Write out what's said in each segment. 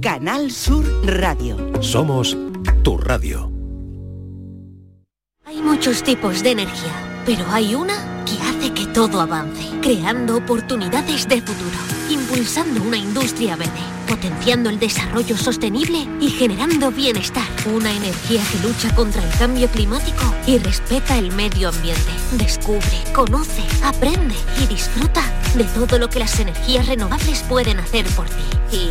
Canal Sur Radio. Somos tu radio. Hay muchos tipos de energía, pero hay una que hace que todo avance, creando oportunidades de futuro, impulsando una industria verde, potenciando el desarrollo sostenible y generando bienestar. Una energía que lucha contra el cambio climático y respeta el medio ambiente. Descubre, conoce, aprende y disfruta de todo lo que las energías renovables pueden hacer por ti. Y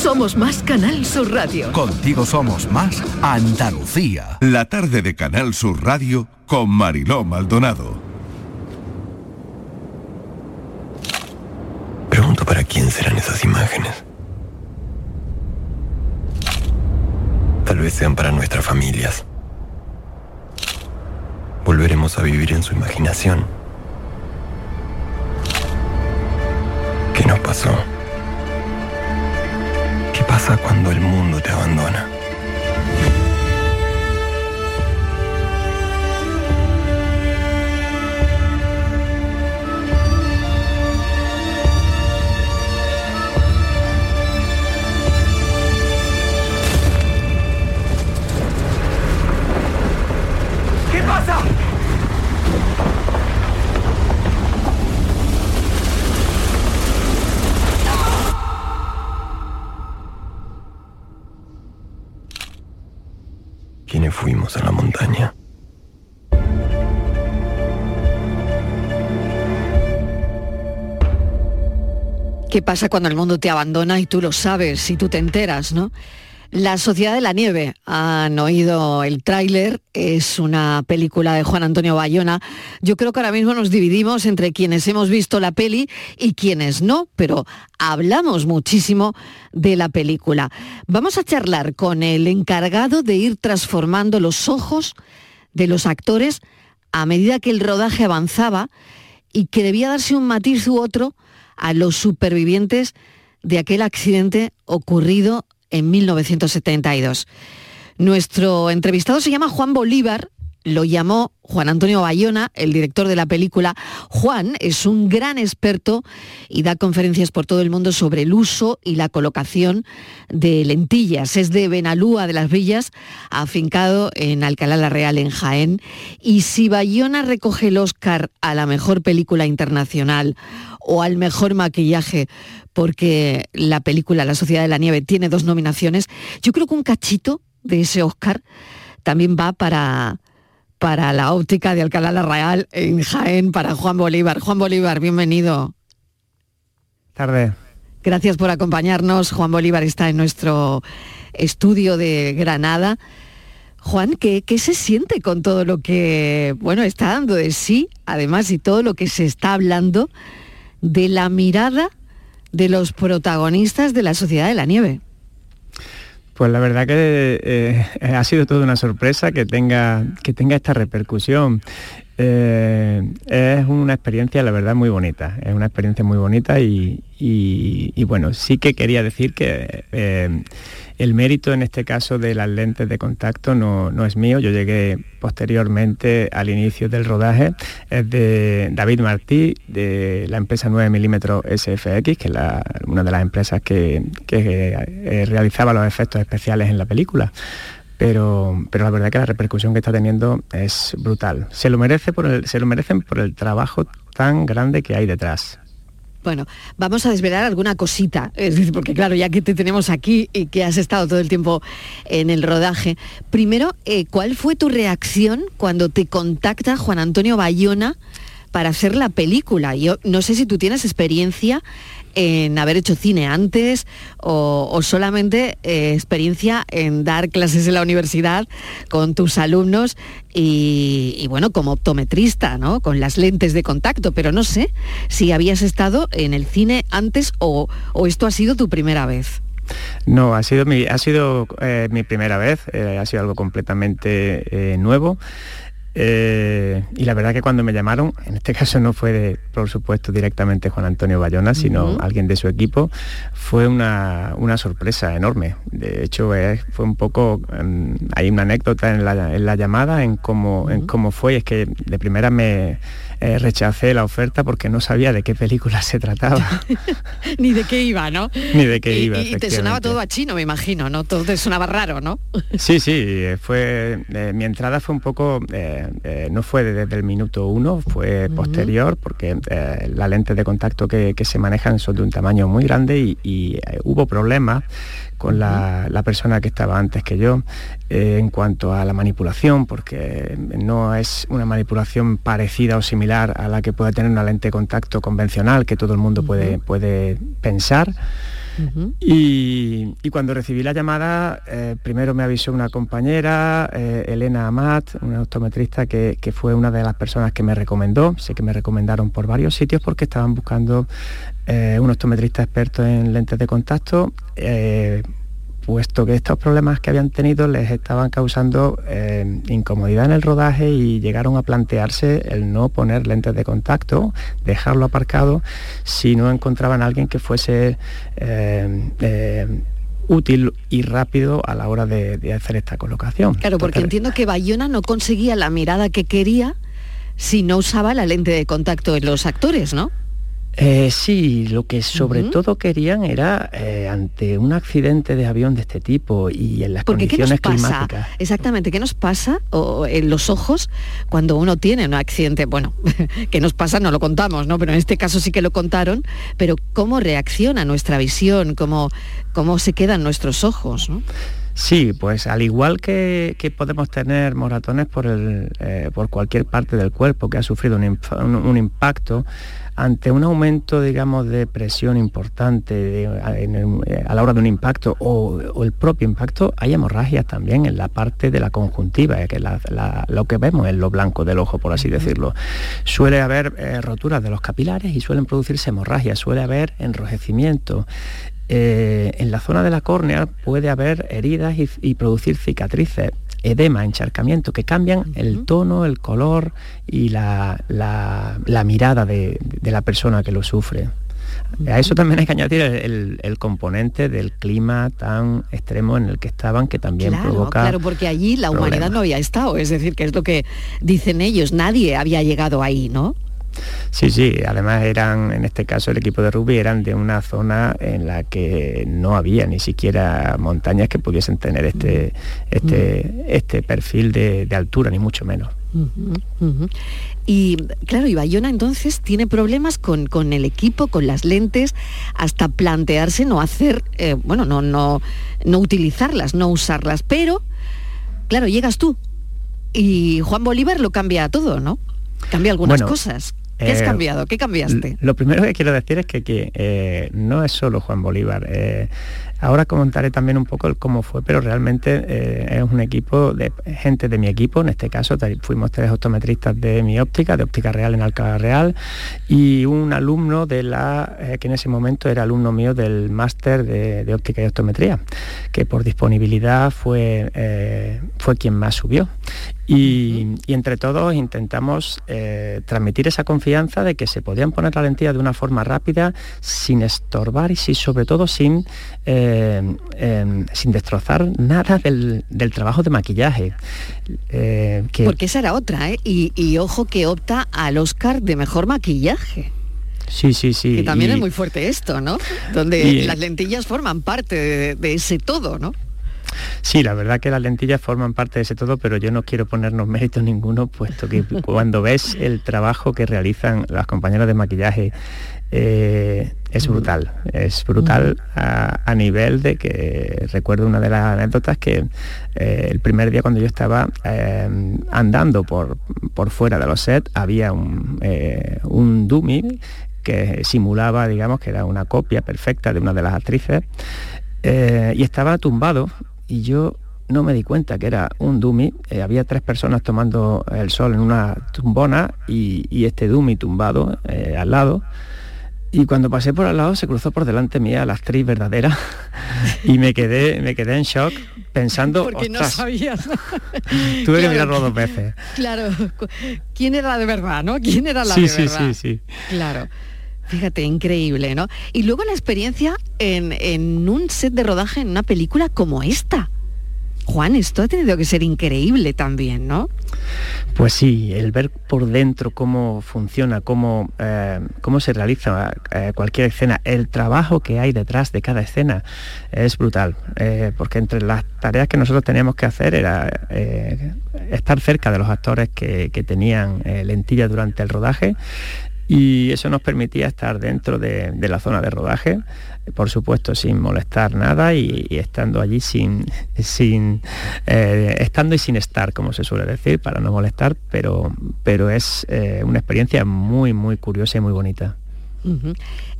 somos más Canal Sur Radio. Contigo somos más Andalucía. La tarde de Canal Sur Radio con Mariló Maldonado. Pregunto para quién serán esas imágenes. Tal vez sean para nuestras familias. Volveremos a vivir en su imaginación. ¿Qué nos pasó? ¿Qué pasa cuando el mundo te abandona? ¿Qué pasa? ¿Quiénes fuimos a la montaña? ¿Qué pasa cuando el mundo te abandona y tú lo sabes y tú te enteras, no? La Sociedad de la Nieve, han oído el tráiler, es una película de Juan Antonio Bayona. Yo creo que ahora mismo nos dividimos entre quienes hemos visto la peli y quienes no, pero hablamos muchísimo de la película. Vamos a charlar con el encargado de ir transformando los ojos de los actores a medida que el rodaje avanzaba y que debía darse un matiz u otro a los supervivientes de aquel accidente ocurrido en 1972. Nuestro entrevistado se llama Juan Bolívar, lo llamó Juan Antonio Bayona, el director de la película. Juan es un gran experto y da conferencias por todo el mundo sobre el uso y la colocación de lentillas. Es de Benalúa de las Villas, afincado en Alcalá la Real, en Jaén. Y si Bayona recoge el Oscar a la mejor película internacional o al mejor maquillaje, porque la película La Sociedad de la Nieve tiene dos nominaciones, yo creo que un cachito de ese Oscar también va para, para la óptica de Alcalá la Real en Jaén, para Juan Bolívar. Juan Bolívar, bienvenido. Tarde. Gracias por acompañarnos. Juan Bolívar está en nuestro estudio de Granada. Juan, ¿qué, ¿qué, se siente con todo lo que, bueno, está dando de sí, además, y todo lo que se está hablando de la mirada de los protagonistas de la Sociedad de la Nieve? Pues la verdad que eh, ha sido toda una sorpresa que tenga, que tenga esta repercusión. Eh, es una experiencia, la verdad, muy bonita. Es una experiencia muy bonita y, bueno, sí que quería decir que eh, el mérito en este caso de las lentes de contacto no, es mío. Yo llegué posteriormente al inicio del rodaje. Es de David Martí, de la empresa 9 mm SFX, que es una de las empresas que, que eh, realizaba los efectos especiales en la película pero, pero la verdad que la repercusión que está teniendo es brutal. Se lo, merece por el, se lo merecen por el trabajo tan grande que hay detrás. Bueno, vamos a desvelar alguna cosita, porque claro, ya que te tenemos aquí y que has estado todo el tiempo en el rodaje, primero, eh, ¿cuál fue tu reacción cuando te contacta Juan Antonio Bayona para hacer la película? Yo no sé si tú tienes experiencia en haber hecho cine antes o, solamente eh, experiencia en dar clases en la universidad con tus alumnos y, bueno, como optometrista, ¿no? Con las lentes de contacto, pero no sé si habías estado en el cine antes o, esto ha sido tu primera vez. No, ha sido mi, ha sido, eh, mi primera vez, eh, ha sido algo completamente nuevo. Eh, y la verdad que cuando me llamaron, en este caso no fue, por supuesto, directamente Juan Antonio Bayona, sino alguien de su equipo, fue una, sorpresa enorme. De hecho, fue un poco, em, hay una anécdota en la, llamada en cómo, en cómo fue, es que de primera me eh, rechacé la oferta porque no sabía de qué película se trataba. Ni de qué iba, ¿no? Ni de qué iba. Y, te sonaba todo a chino, me imagino, ¿no? Todo te sonaba raro, ¿no? sí, sí, fue, eh, mi entrada fue un poco, eh, no fue desde el minuto uno, fue posterior, porque las lentes de contacto que, se manejan son de un tamaño muy grande y hubo problemas con la, persona que estaba antes que yo eh, en cuanto a la manipulación, porque no es una manipulación parecida o similar a la que puede tener una lente de contacto convencional que todo el mundo puede, puede pensar. Y, cuando recibí la llamada, eh, primero me avisó una compañera, eh, Elena Amat, una optometrista que, fue una de las personas que me recomendó. Sé que me recomendaron por varios sitios porque estaban buscando eh, un optometrista experto en lentes de contacto, puesto que estos problemas que habían tenido les estaban causando eh, incomodidad en el rodaje y llegaron a plantearse el no poner lentes de contacto, dejarlo aparcado, si no encontraban a alguien que fuese útil y rápido a la hora de, hacer esta colocación. Claro, porque entiendo que Bayona no conseguía la mirada que quería si no usaba la lente de contacto en los actores, ¿no? Eh, sí, lo que sobre todo querían era eh, ante un accidente de avión de este tipo y en las condiciones climáticas. Exactamente, ¿qué nos pasa en los ojos cuando uno tiene un accidente? Bueno, ¿qué nos pasa? No lo contamos, ¿no? Pero en este caso sí que lo contaron, pero ¿cómo reacciona nuestra visión? ¿Cómo, cómo se quedan nuestros ojos? Sí, pues al igual que, podemos tener moratones por, el, eh, por cualquier parte del cuerpo que ha sufrido un impacto, ante un aumento, digamos, de presión importante a, la hora de un impacto o, el propio impacto, hay hemorragias también en la parte de la conjuntiva, que es lo que vemos en lo blanco del ojo, por así decirlo. Suele haber eh, roturas de los capilares y suelen producirse hemorragias, suele haber enrojecimiento. Eh, en la zona de la córnea puede haber heridas y producir cicatrices edema, encharcamiento, que cambian el tono, el color y la, mirada de, la persona que lo sufre. A eso también hay que añadir el, componente del clima tan extremo en el que estaban, que también provoca. Claro, porque allí la humanidad no había estado, es decir, que es lo que dicen ellos, nadie había llegado ahí, ¿no? Sí, sí, además eran, en este caso el equipo de rugby eran de una zona en la que no había ni siquiera montañas que pudiesen tener este, este, este perfil de, altura, ni mucho menos. Y claro, y Bayona entonces tiene problemas con, el equipo, con las lentes, hasta plantearse no hacer, eh, bueno, no, no, no utilizarlas, no usarlas. Pero, claro, llegas tú y Juan Bolívar lo cambia todo, ¿no? Cambia algunas cosas. ¿Qué has cambiado? ¿Qué cambiaste? Lo primero que quiero decir es que, no es solo Juan Bolívar. Ahora comentaré también un poco el cómo fue, pero realmente eh, es un equipo de gente de mi equipo, en este caso fuimos tres optometristas de mi óptica, de óptica real en Alcalá Real, y un alumno de la, eh, que en ese momento era alumno mío del máster de, óptica y optometría, que por disponibilidad fue, eh, fue quien más subió. Y, entre todos intentamos eh, transmitir esa confianza de que se podían poner la lentilla de una forma rápida, sin estorbar y sobre todo sin, eh, em, sin destrozar nada del, trabajo de maquillaje. Eh, Porque esa era otra, y, ojo que opta al Oscar de mejor maquillaje. Sí, sí, sí. Que también es muy fuerte esto, ¿no? Donde las lentillas forman parte de ese todo, ¿no? Sí, la verdad que las lentillas forman parte de ese todo, pero yo no quiero ponernos méritos ninguno, puesto que cuando ves el trabajo que realizan las compañeras de maquillaje, eh, es brutal, es brutal a, nivel de que recuerdo una de las anécdotas que eh, el primer día cuando yo estaba eh, andando por, por fuera de los sets había un, un dummy que simulaba, digamos, que era una copia perfecta de una de las actrices y estaba tumbado y yo no me di cuenta que era un dummy. Eh, había tres personas tomando el sol en una tumbona y, este dummy tumbado eh, al lado. Y cuando pasé por al lado se cruzó por delante mía la actriz verdadera y me quedé, me quedé en shock pensando. Porque no sabías. Tuve que mirarlo dos veces. Claro. ¿Quién era de verdad, no? ¿Quién era la sí, de sí, verdad? Sí, sí, Claro. Fíjate, increíble, ¿no? Y luego la experiencia en, un set de rodaje en una película como esta. Juan, esto ha tenido que ser increíble también, ¿no? Pues sí, el ver por dentro cómo funciona, cómo, eh, cómo se realiza eh, cualquier escena, el trabajo que hay detrás de cada escena es brutal, eh, porque entre las tareas que nosotros teníamos que hacer era estar cerca de los actores que, que tenían lentillas durante el rodaje, y eso nos permitía estar dentro de, la zona de rodaje, por supuesto sin molestar nada y, estando allí sin, sin eh, estando y sin estar, como se suele decir, para no molestar, pero, pero es eh, una experiencia muy, muy curiosa y muy bonita.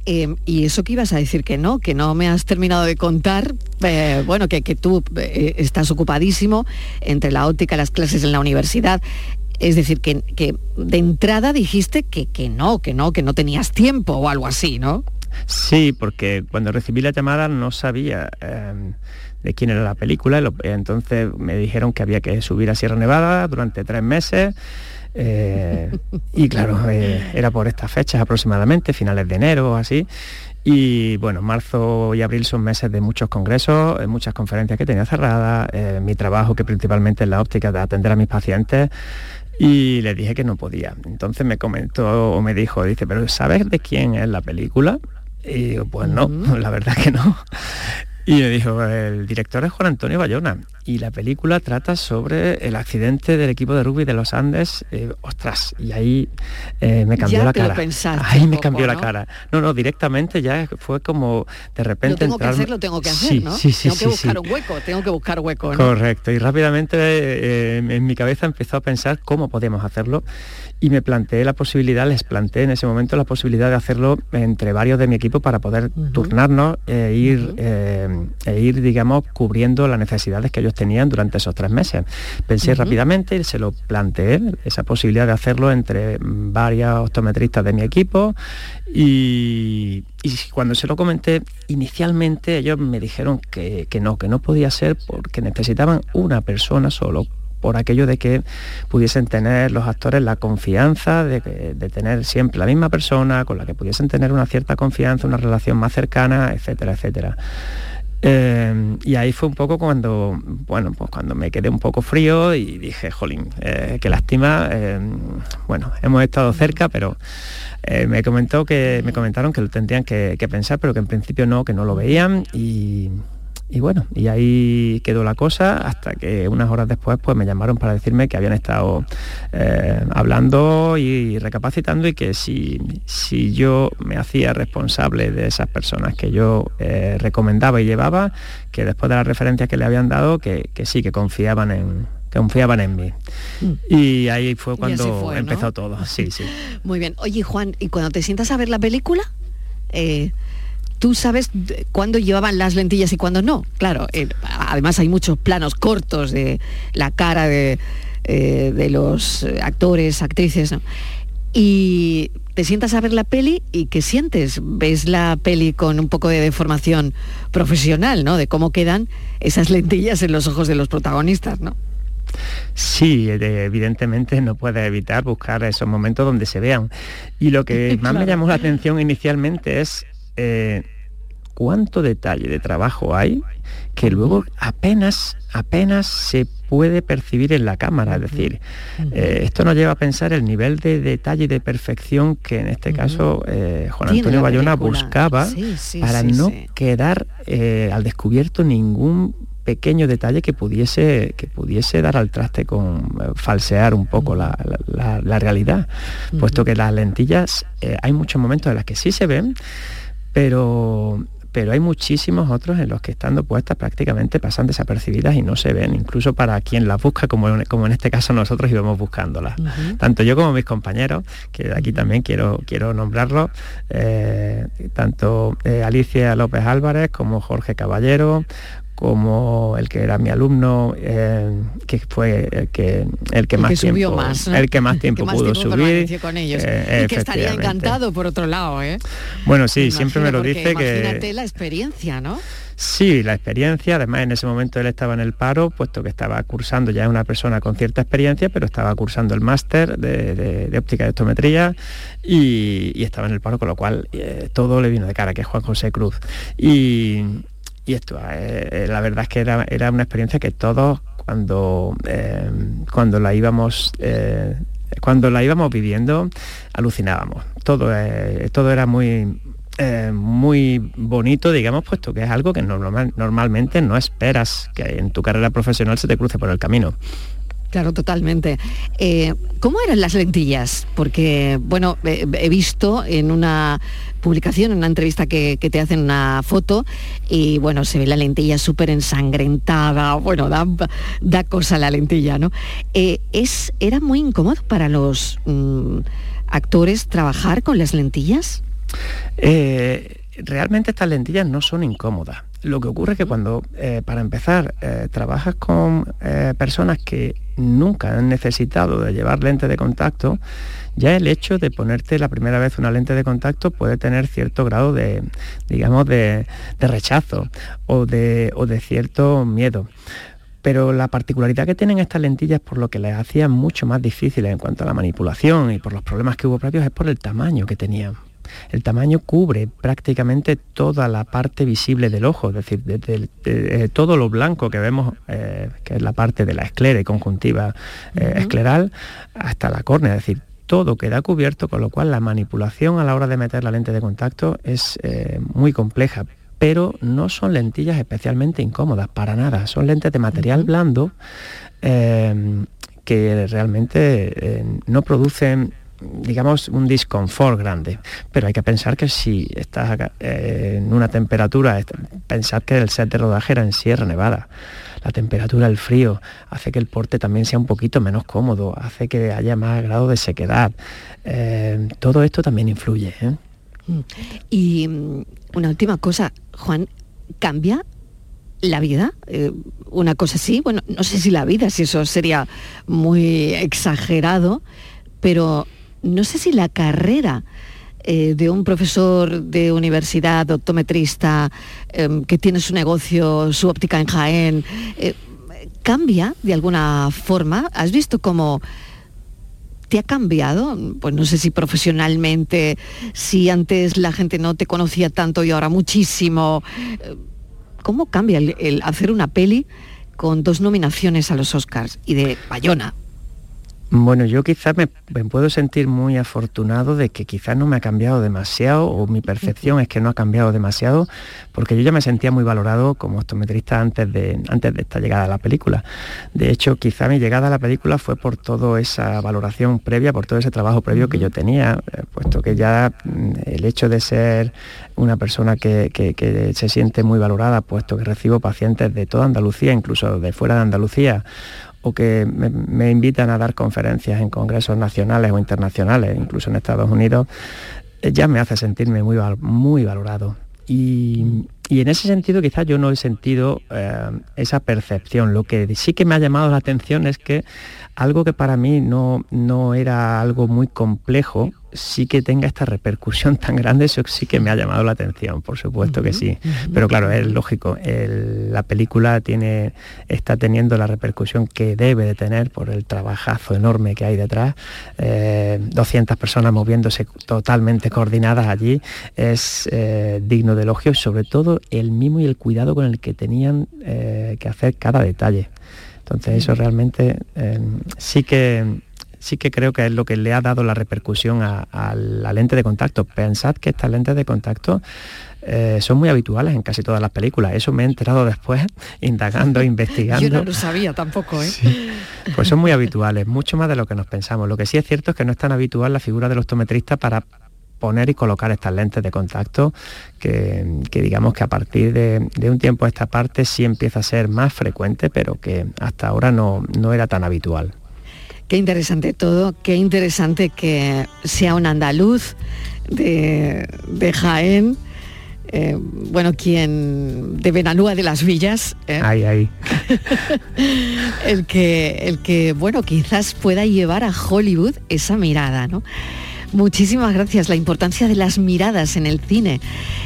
Eh, y eso que ibas a decir que no, que no me has terminado de contar, bueno, que, que tú estás ocupadísimo entre la óptica, las clases en la universidad. Es decir, que, de entrada dijiste que, que no, que no, que no tenías tiempo o algo así, ¿no? Sí, porque cuando recibí la llamada no sabía em, de quién era la película, entonces me dijeron que había que subir a Sierra Nevada durante tres meses. Eh, y claro, eh, era por estas fechas aproximadamente, finales de enero o así. Y bueno, marzo y abril son meses de muchos congresos, eh, muchas conferencias que tenía cerradas, mi trabajo que principalmente es la óptica de atender a mis pacientes, y le dije que no podía. Entonces me comentó o me dijo, dice, pero ¿sabes de quién es la película? Y digo, pues no, la verdad que no. Y me dijo, el director es Juan Antonio Bayona y la película trata sobre el accidente del equipo de rugby de los Andes. Eh, ostras, y ahí eh, me cambió la cara. ahí me cambió la cara. No, no, directamente ya fue como de repente... Lo tengo que hacer, lo tengo que hacer, ¿no? Sí, sí, tengo que buscar un hueco, tengo que buscar hueco. Correcto, y rápidamente eh, en mi cabeza empezó a pensar cómo podíamos hacerlo y me planteé la posibilidad, les planteé en ese momento la posibilidad de hacerlo entre varios de mi equipo para poder turnarnos e ir, eh, e ir, digamos, cubriendo las necesidades que ellos tenían durante esos tres meses. Pensé rápidamente y se lo planteé, esa posibilidad de hacerlo entre varios optometristas de mi equipo y, cuando se lo comenté, inicialmente ellos me dijeron que, que no, que no podía ser porque necesitaban una persona solo por aquello de que pudiesen tener los actores la confianza de, tener siempre la misma persona, con la que pudiesen tener una cierta confianza, una relación más cercana, etcétera, etcétera. Eh, y ahí fue un poco cuando, bueno, pues cuando me quedé un poco frío y dije, jolín, eh, qué lástima. Eh, bueno, hemos estado cerca, pero me comentó que me comentaron que lo tendrían que, que, pensar, pero que en principio no, que no lo veían y, y bueno, y ahí quedó la cosa hasta que unas horas después pues me llamaron para decirme que habían estado eh, hablando y recapacitando y que si, si, yo me hacía responsable de esas personas que yo eh, recomendaba y llevaba, que después de las referencias que le habían dado, que, sí, que confiaban en, confiaban en mí. Mm. Y ahí fue cuando empezó todo. Sí, sí. Muy bien. Oye, Juan, ¿y cuando te sientas a ver la película? Eh, ¿Tú sabes cuándo llevaban las lentillas y cuándo no? Claro, eh, además hay muchos planos cortos de la cara de, eh, de los actores, actrices, ¿no? Y te sientas a ver la peli y ¿qué sientes? Ves la peli con un poco de deformación profesional, ¿no? De cómo quedan esas lentillas en los ojos de los protagonistas, ¿no? Sí, evidentemente no puedes evitar buscar esos momentos donde se vean. Y lo que más me llamó la atención inicialmente es eh, cuánto detalle de trabajo hay que luego apenas, apenas se puede percibir en la cámara. Es decir, eh, esto nos lleva a pensar el nivel de detalle y de perfección que en este caso eh, Juan Antonio Bayona buscaba para no quedar al descubierto ningún pequeño detalle que pudiese, que pudiese dar al traste con falsear un poco la, realidad, puesto que las lentillas hay muchos momentos en los que sí se ven, pero pero hay muchísimos otros en los que estando puestas prácticamente pasan desapercibidas y no se ven, incluso para quien las busca, como, como en este caso nosotros íbamos buscándolas. Tanto yo como mis compañeros, que aquí también quiero, quiero nombrarlos, eh, tanto eh, Alicia López Álvarez como Jorge Caballero, como el que era mi alumno, eh, que fue el que, el que más tiempo, más, el que más tiempo pudo subir. Con ellos. Eh, y que estaría encantado por otro lado, ¿eh? Bueno, sí, siempre me lo dice que. Imagínate la experiencia, ¿no? Sí, la experiencia, además en ese momento él estaba en el paro, puesto que estaba cursando ya una persona con cierta experiencia, pero estaba cursando el máster de, óptica de optometría y, estaba en el paro, con lo cual todo le vino de cara, que es Juan José Cruz. Y, y esto, eh, eh, la verdad es que era, era, una experiencia que todos cuando, eh, cuando la íbamos cuando la íbamos viviendo alucinábamos. Todo, todo era muy, muy bonito, digamos, puesto que es algo que normalmente no esperas que en tu carrera profesional se te cruce por el camino. Claro, totalmente. Eh, ¿Cómo eran las lentillas? Porque, bueno, he visto en una publicación, en una entrevista que, te hacen una foto y, bueno, se ve la lentilla súper ensangrentada, bueno, da, da, cosa la lentilla, ¿no? Eh, es, ¿Era muy incómodo para los mm, actores trabajar con las lentillas? Eh, realmente estas lentillas no son incómodas. Lo que ocurre es que cuando, para empezar, trabajas con personas que nunca han necesitado de llevar lente de contacto, ya el hecho de ponerte la primera vez una lente de contacto puede tener cierto grado de, digamos, de, rechazo o de, cierto miedo pero la particularidad que tienen estas lentillas por lo que les hacía mucho más difíciles en cuanto a la manipulación y por los problemas que hubo previos es por el tamaño que tenían. El tamaño cubre prácticamente toda la parte visible del ojo, es decir, desde todo lo blanco que vemos, eh, que es la parte de la esclera y conjuntiva eh, escleral, hasta la córnea, es decir, todo queda cubierto, con lo cual la manipulación a la hora de meter la lente de contacto es eh, muy compleja, pero no son lentillas especialmente incómodas, para nada, son lentes de material blando que realmente no producen digamos, un disconfort grande. Pero hay que pensar que si estás eh, en una temperatura, pensad que el set de rodaje era en Sierra Nevada. La temperatura, el frío, hace que el porte también sea un poquito menos cómodo, hace que haya más grado de sequedad. Eh, todo esto también influye. ¿eh? Mm. Y mm, una última cosa, Juan, ¿cambia la vida, una cosa así, bueno, no sé si la vida, si eso sería muy exagerado, pero no sé si la carrera eh, de un profesor de universidad, optometrista, em, que tiene su negocio, su óptica en Jaén, eh, cambia de alguna forma. ¿Has visto cómo te ha cambiado? Pues no sé si profesionalmente, si antes la gente no te conocía tanto y ahora muchísimo. ¿Cómo cambia el hacer una peli con dos nominaciones a los Oscars y de Bayona? Bueno, yo quizás me, puedo sentir muy afortunado de que quizás no me ha cambiado demasiado o mi percepción es que no ha cambiado demasiado porque yo ya me sentía muy valorado como optometrista antes de, antes de esta llegada a la película. De hecho, quizá mi llegada a la película fue por toda esa valoración previa, por todo ese trabajo previo que yo tenía, eh, puesto que ya mm, el hecho de ser una persona que, que se siente muy valorada, puesto que recibo pacientes de toda Andalucía, incluso de fuera de Andalucía, o que me, invitan a dar conferencias en congresos nacionales o internacionales, incluso en Estados Unidos, eh, ya me hace sentirme muy, muy valorado. Y, en ese sentido quizás yo no he sentido eh, esa percepción. Lo que sí que me ha llamado la atención es que algo que para mí no, no era algo muy complejo, sí que tenga esta repercusión tan grande, eso sí que me ha llamado la atención, por supuesto que sí. Pero claro, es lógico, la película tiene, está teniendo la repercusión que debe de tener por el trabajazo enorme que hay detrás. 200 eh, personas moviéndose totalmente coordinadas allí, es eh, digno de elogio y sobre todo el mimo y el cuidado con el que tenían eh, que hacer cada detalle. Entonces eso realmente sí que sí que creo que es lo que le ha dado la repercusión a, la lente de contacto. Pensad que estas lentes de contacto eh, son muy habituales en casi todas las películas. Eso me he enterado después, indagando, investigando. Yo no lo sabía tampoco, ¿eh? Pues son muy habituales, mucho más de lo que nos pensamos. Lo que sí es cierto es que no es tan habitual la figura del optometrista para poner y colocar estas lentes de contacto que, digamos que a partir de, un tiempo a esta parte sí empieza a ser más frecuente, pero que hasta ahora no, no era tan habitual. Qué interesante todo, qué interesante que sea un andaluz de, Jaén. Eh, bueno, quien de Benalúa de las Villas, ¿eh? ahí, ahí. el que, el que, bueno, quizás pueda llevar a Hollywood esa mirada, ¿no? Muchísimas gracias. La importancia de las miradas en el cine.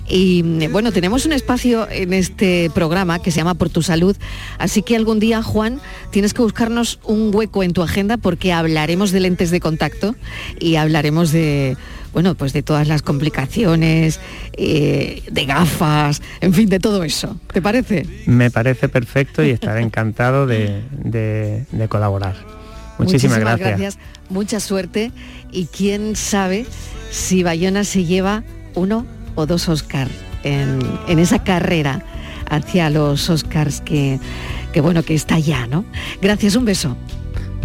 Y bueno, tenemos un espacio en este programa que se llama Por tu Salud. Así que algún día, Juan, tienes que buscarnos un hueco en tu agenda porque hablaremos de lentes de contacto y hablaremos de bueno, pues de todas las complicaciones, eh, de gafas, en fin, de todo eso. ¿Te parece? Me parece perfecto y estaré encantado de, colaborar. Muchísimas, gracias. Mucha suerte y quién sabe si Bayona se lleva uno o dos Oscars en, esa carrera hacia los Oscars que, que, bueno que está ya, ¿no? Gracias, un beso.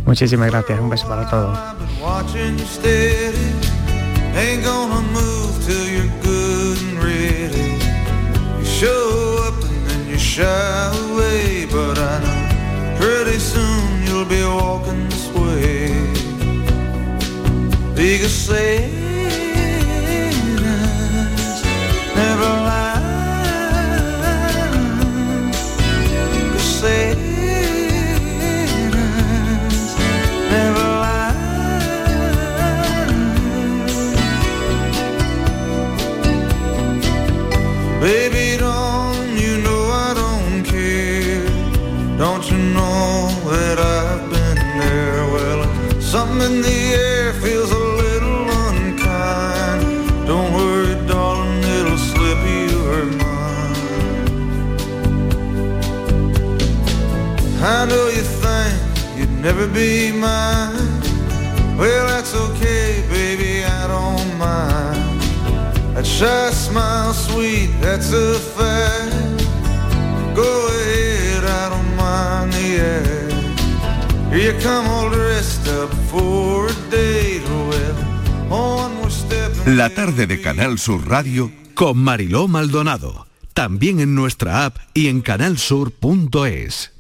Muchísimas gracias, un beso para todos. Because never lie. Cause never lie. Baby, don't you know I don't care? Don't you know that I've been there? Well, something never be mine. Well, that's okay, baby, I don't mind. That shy smile, sweet, that's a fact. Go ahead, I don't mind the act. Here you come all dressed up for a date, well, on we're stepping. La tarde de Canal Sur Radio con Mariló Maldonado. También en nuestra app y en canalsur.es.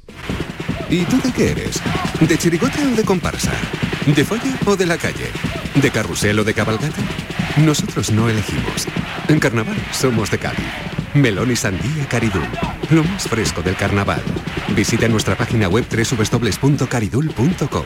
¿Y tú de qué eres? ¿De chirigote o de comparsa? ¿De folla o de la calle? ¿De carrusel o de cabalgata? Nosotros no elegimos. En carnaval somos de Cádiz. Melón y sandía Caridul. Lo más fresco del carnaval. Visita nuestra página web www.caridul.com.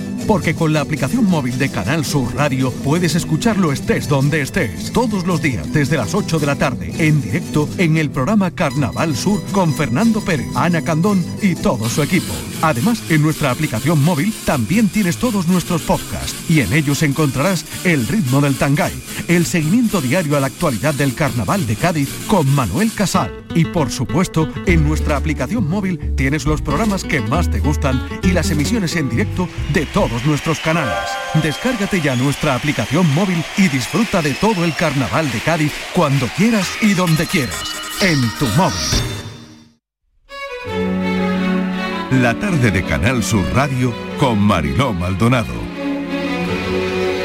porque con la aplicación móvil de Canal Sur Radio puedes escucharlo estés donde estés, todos los días desde las 8 de la tarde, en directo en el programa Carnaval Sur con Fernando Pérez, Ana Candón y todo su equipo. Además, en nuestra aplicación móvil también tienes todos nuestros podcasts y en ellos encontrarás el ritmo del Tangay, el seguimiento diario a la actualidad del Carnaval de Cádiz con Manuel Casal. Y por supuesto, en nuestra aplicación móvil tienes los programas que más te gustan y las emisiones en directo de todos nuestros canales. Descárgate ya nuestra aplicación móvil y disfruta de todo el Carnaval de Cádiz cuando quieras y donde quieras. En tu móvil. La tarde de Canal Sur Radio con Mariló Maldonado.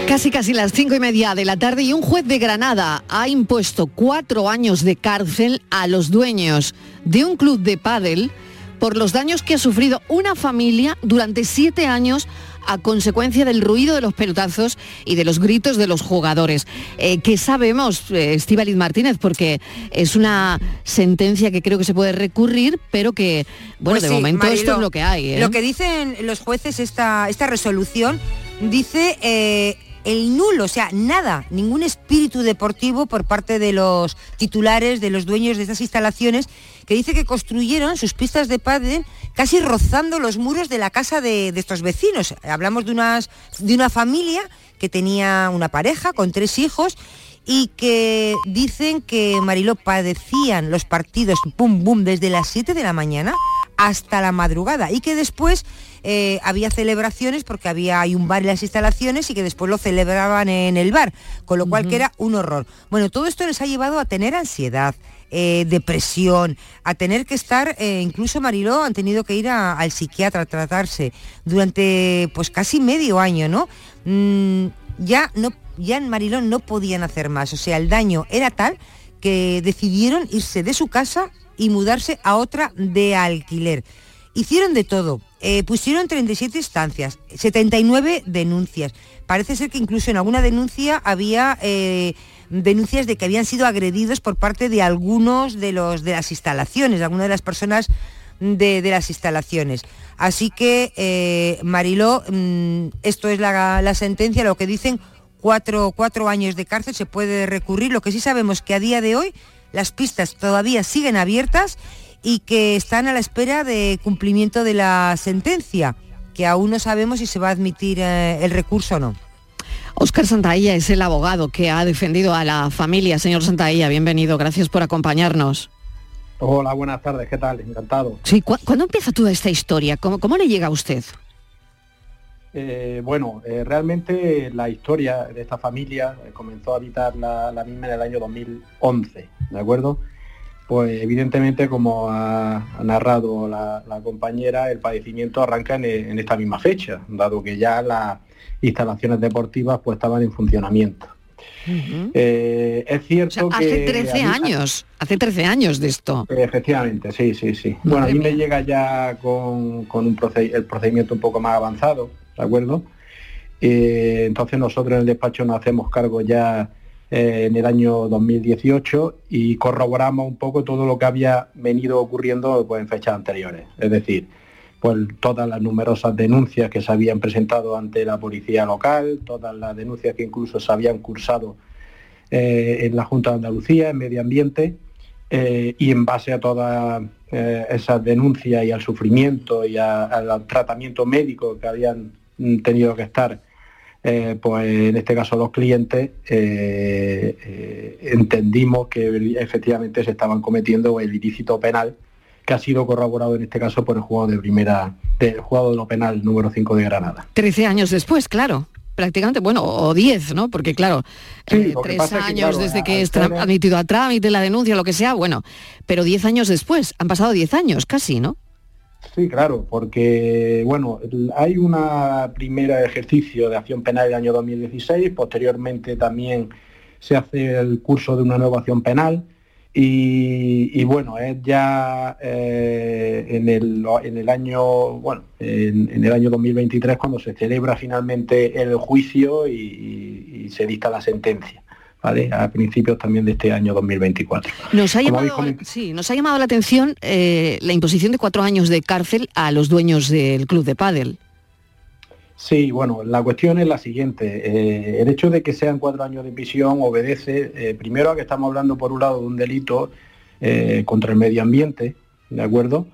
Casi casi las cinco y media de la tarde y un juez de Granada ha impuesto cuatro años de cárcel a los dueños de un club de pádel por los daños que ha sufrido una familia durante siete años a consecuencia del ruido de los pelotazos y de los gritos de los jugadores. Eh, ¿Qué sabemos, eh, Martínez? Porque es una sentencia que creo que se puede recurrir, pero que, bueno, Pues de sí, momento esto es lo que hay. ¿eh? Lo que dicen los jueces, esta, esta resolución, dice eh, el nulo, o sea, nada, ningún espíritu deportivo por parte de los titulares, de los dueños de estas instalaciones, que dice que construyeron sus pistas de pádel casi rozando los muros de la casa de, de estos vecinos. Hablamos de, unas, de una familia que tenía una pareja con tres hijos y que dicen que Mariló padecían los partidos pum bum desde las 7 de la mañana hasta la madrugada y que después eh, había celebraciones porque había hay un bar en las instalaciones y que después lo celebraban en el bar, con lo cual que era un horror. Bueno, todo esto les ha llevado a tener ansiedad, eh, depresión, a tener que estar, eh, incluso Mariló han tenido que ir al psiquiatra a tratarse durante pues casi medio año, ¿no? Mm, ya no, ya en Mariló no podían hacer más, o sea, el daño era tal que decidieron irse de su casa y mudarse a otra de alquiler. Hicieron de todo, eh, pusieron 37 estancias, 79 denuncias. Parece ser que incluso en alguna denuncia había denuncias de que habían sido agredidos por parte de algunos de los de las instalaciones, de algunas de las personas de, de las instalaciones. Así que, eh, Mariló, mm, esto es la, la sentencia, lo que dicen, cuatro, cuatro años de cárcel, se puede recurrir. Lo que sí sabemos que a día de hoy las pistas todavía siguen abiertas y que están a la espera de cumplimiento de la sentencia, que aún no sabemos si se va a admitir eh, el recurso o no. Óscar Santaella es el abogado que ha defendido a la familia. Señor Santaella, bienvenido, gracias por acompañarnos. Hola, buenas tardes, ¿qué tal? Encantado. Sí, ¿cu- ¿cuándo empieza toda esta historia? ¿Cómo, cómo le llega a usted? Eh, bueno, eh, realmente la historia de esta familia eh, comenzó a habitar la, la misma en el año 2011, ¿de acuerdo? Pues evidentemente, como ha, ha narrado la, la compañera, el padecimiento arranca en, en esta misma fecha, dado que ya las instalaciones deportivas pues estaban en funcionamiento. Eh, es cierto que... Hace 13 a mí- años, hace 13 años de esto. Efectivamente, sí, sí, sí. Bueno, a mí me llega ya con, con un proced- el procedimiento un poco más avanzado, ¿de acuerdo? Eh, entonces nosotros en el despacho nos hacemos cargo ya eh, en el año 2018 y corroboramos un poco todo lo que había venido ocurriendo pues, en fechas anteriores. Es decir, todas las numerosas denuncias que se habían presentado ante la policía local, todas las denuncias que incluso se habían cursado eh, en la Junta de Andalucía, en Medio Ambiente, eh, y en base a todas eh, esas denuncias y al sufrimiento y al tratamiento médico que habían mm, tenido que estar, eh, pues en este caso los clientes, entendimos que efectivamente se estaban cometiendo el ilícito penal que ha sido corroborado en este caso por el juzgado de primera, del juzgado de lo penal número 5 de Granada. 13 años después, claro. Prácticamente, bueno, o 10, ¿no? Porque claro, Sí, eh, tres es que, años claro, desde que es ser- tra- admitido a trámite la denuncia, lo que sea, bueno, pero 10 años después, han pasado 10 años casi, ¿no? Sí, claro, porque bueno, hay un primer ejercicio de acción penal del año 2016, posteriormente también se hace el curso de una nueva acción penal y, y, bueno, es ya eh, en, el, en el año bueno, en, en el año 2023 cuando se celebra finalmente el juicio y, y- y se dicta la sentencia, ¿vale? A principios también de este año 2024. Nos ha llamado, sí, nos ha llamado la atención eh, la imposición de cuatro años de cárcel a los dueños del club de pádel. Sí, bueno, la cuestión es la siguiente. Eh, el hecho de que sean cuatro años de prisión obedece, eh, primero, a que estamos hablando, por un lado, de un delito eh, contra el medio ambiente, ¿de acuerdo?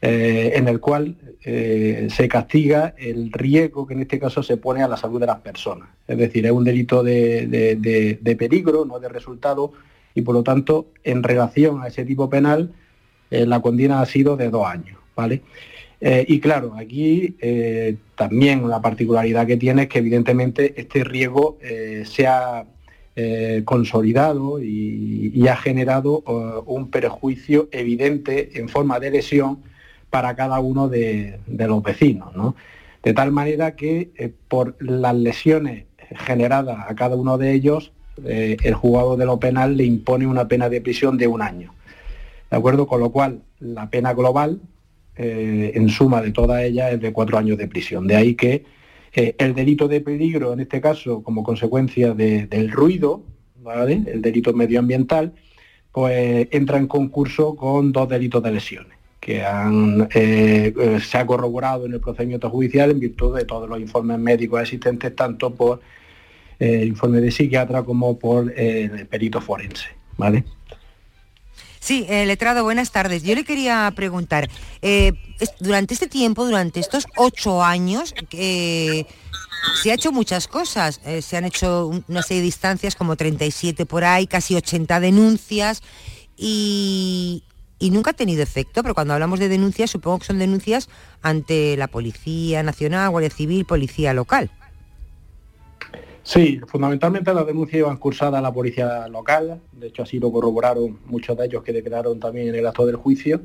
En el cual se castiga el riesgo que en este caso se pone a la salud de las personas. Es decir, es un delito de, peligro, no de resultado, y por lo tanto, en relación a ese tipo penal, la condena ha sido de dos años. ¿vale? Eh, y claro, aquí también la particularidad que tiene es que evidentemente este riesgo se ha consolidado y, ha generado un perjuicio evidente en forma de lesión para cada uno de, los vecinos. ¿no? De tal manera que eh, por las lesiones generadas a cada uno de ellos, eh, el jugador de lo penal le impone una pena de prisión de un año. ¿De acuerdo? Con lo cual, la pena global, eh, en suma de todas ellas, es de cuatro años de prisión. De ahí que el delito de peligro, en este caso, como consecuencia del ruido, el delito medioambiental, pues entra en concurso con dos delitos de lesiones que eh, eh, se ha corroborado en el procedimiento judicial en virtud de todos los informes médicos existentes, tanto por el eh, informe de psiquiatra como por el perito forense. ¿vale? Sí, letrado, buenas tardes. Yo le quería preguntar, durante este tiempo, durante estos ocho años, se ha hecho muchas cosas. se han hecho una serie de distancias, como 37 por ahí, casi 80 denuncias. Y, y nunca ha tenido efecto, pero cuando hablamos de denuncias supongo que son denuncias ante la Policía Nacional, Guardia Civil, Policía Local. Sí, fundamentalmente las denuncias iban cursadas a la policía local, de hecho así lo corroboraron muchos de ellos que declararon también en el acto del juicio.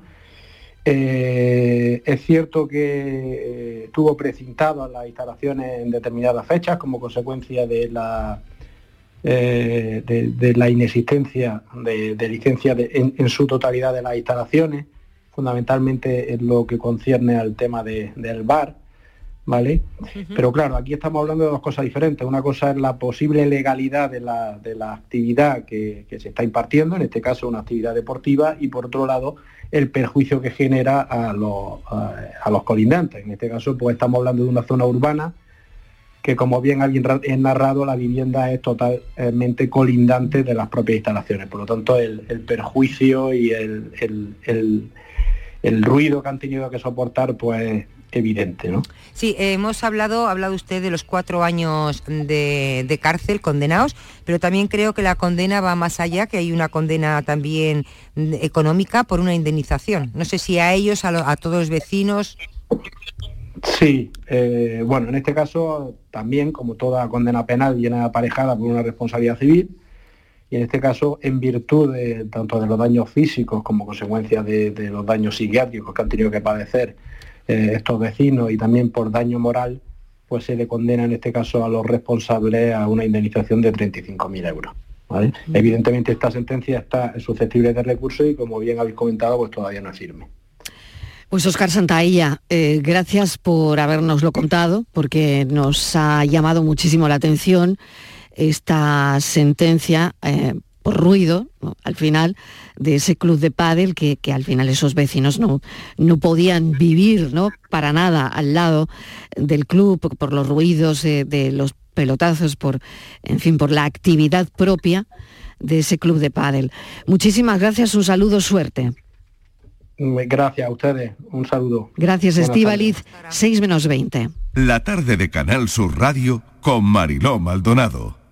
Eh, es cierto que estuvo eh, tuvo las instalaciones en determinadas fechas como consecuencia de la eh, de, la inexistencia de, licencia en, su totalidad de las instalaciones, fundamentalmente en lo que concierne al tema del bar, ¿vale? Pero claro, aquí estamos hablando de dos cosas diferentes. Una cosa es la posible legalidad de la, actividad que, se está impartiendo, en este caso una actividad deportiva, y por otro lado el perjuicio que genera a los, a los colindantes. En este caso, pues estamos hablando de una zona urbana que como bien alguien ha narrado, la vivienda es totalmente colindante de las propias instalaciones. Por lo tanto, el, perjuicio y el, ruido que han tenido que soportar, pues evidente, ¿no? Sí, hemos hablado, ha hablado usted de los cuatro años de, cárcel condenados, pero también creo que la condena va más allá, que hay una condena también económica por una indemnización. No sé si a ellos, a, a todos los vecinos. Sí, eh, bueno, en este caso también, como toda condena penal, viene aparejada por una responsabilidad civil y en este caso, en virtud de, tanto de los daños físicos como consecuencia de, los daños psiquiátricos que han tenido que padecer eh, estos vecinos y también por daño moral, pues se le condena en este caso a los responsables a una indemnización de 35.000 euros. Mm. Evidentemente esta sentencia está susceptible de recurso y como bien habéis comentado, pues todavía no es firme. Pues Oscar Santailla, eh, gracias por habernoslo contado, porque nos ha llamado muchísimo la atención esta sentencia eh, por ruido, al final, de ese club de pádel que, al final esos vecinos no, no podían vivir ¿no? para nada al lado del club por, los ruidos de, los pelotazos, por, en fin, por la actividad propia de ese club de pádel. Muchísimas gracias, un saludo, suerte. Gracias a ustedes. Un saludo. Gracias, Estíbaliz. 6 menos 20. La tarde de Canal Sur Radio con Mariló Maldonado.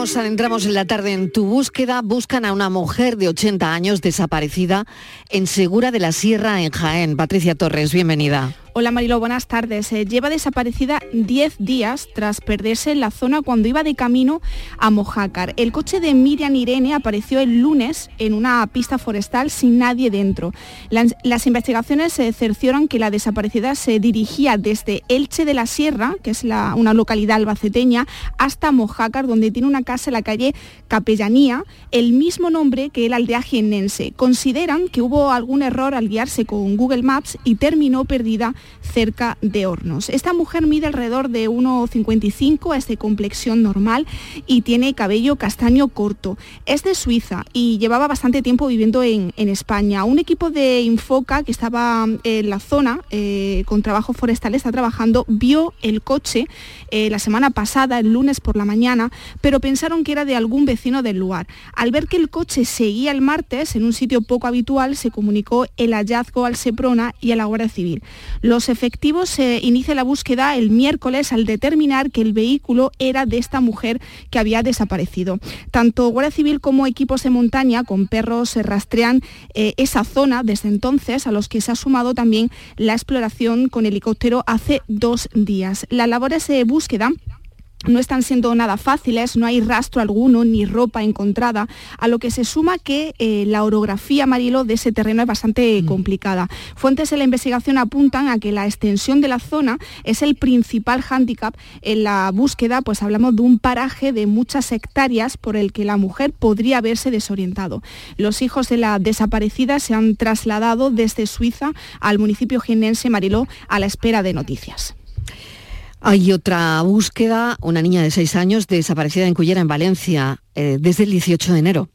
Nos adentramos en la tarde en tu búsqueda. Buscan a una mujer de 80 años desaparecida en Segura de la Sierra, en Jaén. Patricia Torres, bienvenida. Hola Marilo, buenas tardes. Eh, lleva desaparecida 10 días tras perderse en la zona cuando iba de camino a Mojácar. El coche de Miriam Irene apareció el lunes en una pista forestal sin nadie dentro. Las, investigaciones se cercioran que la desaparecida se dirigía desde Elche de la Sierra, que es una localidad albaceteña, hasta Mojácar, donde tiene una casa en la calle Capellanía, el mismo nombre que el aldea jienense. Consideran que hubo algún error al guiarse con Google Maps y terminó perdida cerca de Hornos. Esta mujer mide alrededor de 1,55, es de complexión normal y tiene cabello castaño corto. Es de Suiza y llevaba bastante tiempo viviendo en, España. Un equipo de Infoca que estaba en la zona eh, con trabajo forestal, está trabajando, vio el coche eh, la semana pasada, el lunes por la mañana, pero pensaron que era de algún vecino del lugar. Al ver que el coche seguía el martes en un sitio poco habitual, se comunicó el hallazgo al Seprona y a la Guardia Civil. Los efectivos se eh, inician la búsqueda el miércoles al determinar que el vehículo era de esta mujer que había desaparecido. Tanto Guardia Civil como equipos de montaña con perros se rastrean eh, esa zona desde entonces, a los que se ha sumado también la exploración con helicóptero hace dos días. Las labores de búsqueda no están siendo nada fáciles, no hay rastro alguno ni ropa encontrada, a lo que se suma que eh, la orografía, Marilo, de ese terreno es bastante mm. complicada. Fuentes de la investigación apuntan a que la extensión de la zona es el principal hándicap en la búsqueda, pues hablamos de un paraje de muchas hectáreas por el que la mujer podría haberse desorientado. Los hijos de la desaparecida se han trasladado desde Suiza al municipio jienense Mariló a la espera de noticias. Hay otra búsqueda, una niña de seis años desaparecida en Cullera, en Valencia, eh, desde el 18 de enero.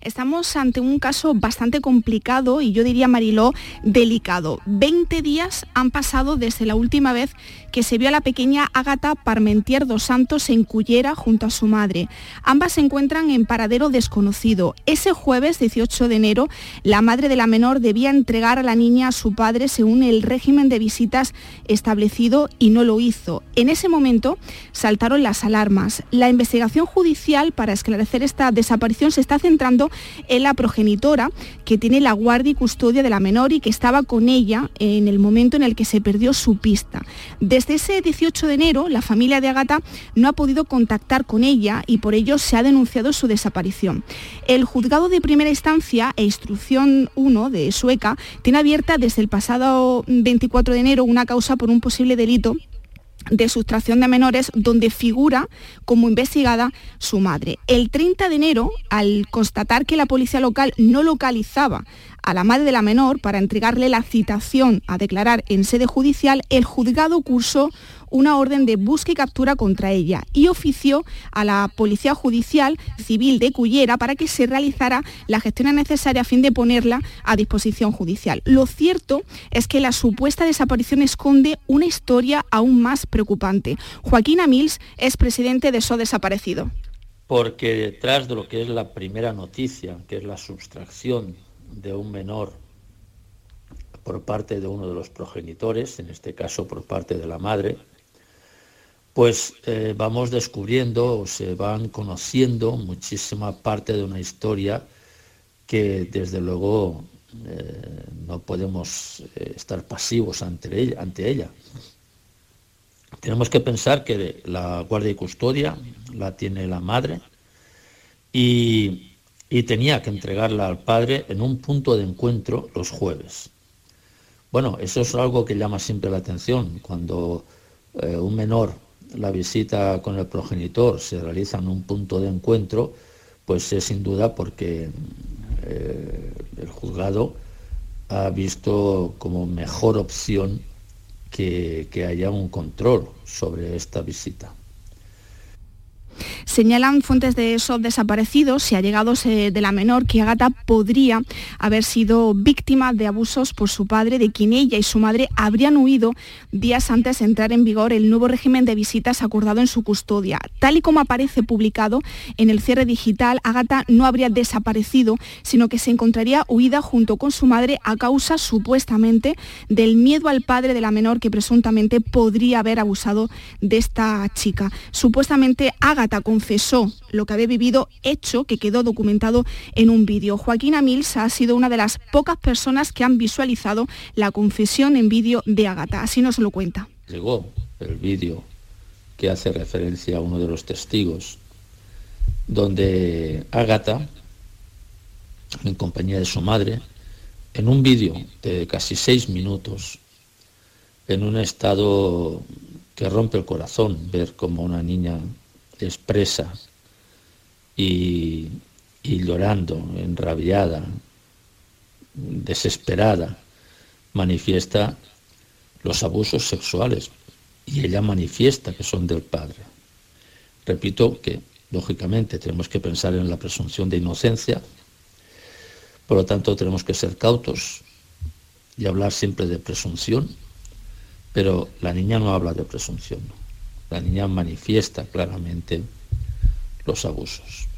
Estamos ante un caso bastante complicado y yo diría, Mariló, delicado. 20 días han pasado desde la última vez que se vio a la pequeña Ágata Parmentier dos Santos en Cullera junto a su madre. Ambas se encuentran en paradero desconocido. Ese jueves 18 de enero, la madre de la menor debía entregar a la niña a su padre según el régimen de visitas establecido y no lo hizo. En ese momento saltaron las alarmas. La investigación judicial para esclarecer esta desaparición se está centrando en la progenitora que tiene la guardia y custodia de la menor y que estaba con ella en el momento en el que se perdió su pista. Desde ese 18 de enero, la familia de Agata no ha podido contactar con ella y por ello se ha denunciado su desaparición. El juzgado de primera instancia e instrucción 1 de Sueca tiene abierta desde el pasado 24 de enero una causa por un posible delito de sustracción de menores donde figura como investigada su madre. El 30 de enero, al constatar que la policía local no localizaba a la madre de la menor para entregarle la citación a declarar en sede judicial, el juzgado cursó una orden de búsqueda y captura contra ella y ofició a la Policía Judicial Civil de Cullera para que se realizara la gestión necesaria a fin de ponerla a disposición judicial. Lo cierto es que la supuesta desaparición esconde una historia aún más preocupante. Joaquín Amils es presidente de So Desaparecido. Porque detrás de lo que es la primera noticia, que es la sustracción de un menor por parte de uno de los progenitores, en este caso por parte de la madre, pues eh, vamos descubriendo o se van conociendo muchísima parte de una historia que desde luego eh, no podemos eh, estar pasivos ante ella. Tenemos que pensar que la guardia y custodia la tiene la madre y tenía que entregarla al padre en un punto de encuentro los jueves. Bueno, eso es algo que llama siempre la atención. Cuando un menor la visita con el progenitor se realiza en un punto de encuentro, pues es sin duda porque eh, el juzgado ha visto como mejor opción que haya un control sobre esta visita. Señalan fuentes de esos desaparecidos y allegados de la menor que Agata podría haber sido víctima de abusos por su padre, de quien ella y su madre habrían huido días antes de entrar en vigor el nuevo régimen de visitas acordado en su custodia. Tal y como aparece publicado en el cierre digital, Agata no habría desaparecido, sino que se encontraría huida junto con su madre a causa supuestamente del miedo al padre de la menor que presuntamente podría haber abusado de esta chica. Supuestamente Confesó lo que había vivido, hecho que quedó documentado en un vídeo. Joaquín Amils ha sido una de las pocas personas que han visualizado la confesión en vídeo de Agata. Así nos lo cuenta. Llegó el vídeo que hace referencia a uno de los testigos, donde Agata, en compañía de su madre, en un vídeo de casi seis minutos, en un estado que rompe el corazón ver como una niña expresa y, llorando, enrabiada, desesperada, manifiesta los abusos sexuales. Y ella manifiesta que son del padre. Repito que, lógicamente, tenemos que pensar en la presunción de inocencia, por lo tanto tenemos que ser cautos y hablar siempre de presunción, pero la niña no habla de presunción, la niña manifiesta claramente los abusos.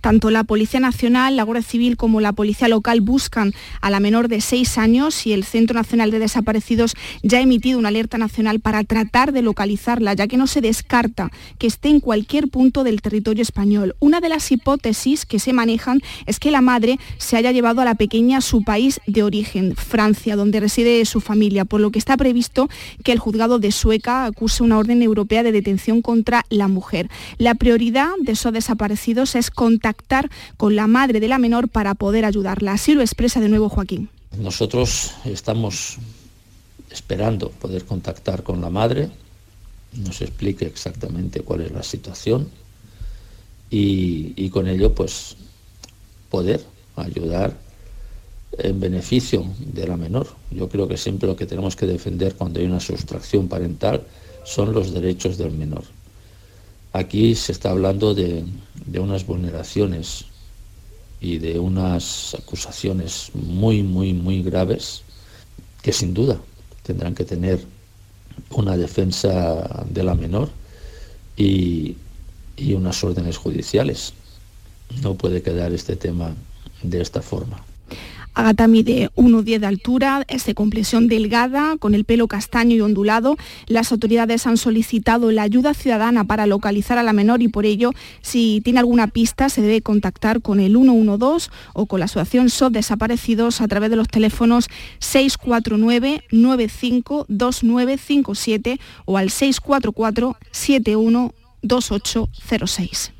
Tanto la Policía Nacional, la Guardia Civil como la Policía Local buscan a la menor de seis años y el Centro Nacional de Desaparecidos ya ha emitido una alerta nacional para tratar de localizarla, ya que no se descarta que esté en cualquier punto del territorio español. Una de las hipótesis que se manejan es que la madre se haya llevado a la pequeña a su país de origen, Francia, donde reside su familia, por lo que está previsto que el juzgado de Sueca acuse una orden europea de detención contra la mujer. La prioridad de esos desaparecidos es contactar con la madre de la menor para poder ayudarla. Así lo expresa de nuevo Joaquín. Nosotros estamos esperando poder contactar con la madre, nos explique exactamente cuál es la situación y, con ello pues poder ayudar en beneficio de la menor. Yo creo que siempre lo que tenemos que defender cuando hay una sustracción parental son los derechos del menor. Aquí se está hablando de, unas vulneraciones y de unas acusaciones muy, muy, muy graves que sin duda tendrán que tener una defensa de la menor y, y unas órdenes judiciales. No puede quedar este tema de esta forma. Agata mide 1,10 de altura, es de complexión delgada, con el pelo castaño y ondulado. Las autoridades han solicitado la ayuda ciudadana para localizar a la menor y por ello, si tiene alguna pista, se debe contactar con el 112 o con la asociación SOS Desaparecidos a través de los teléfonos 649 952957 o al 644 712806.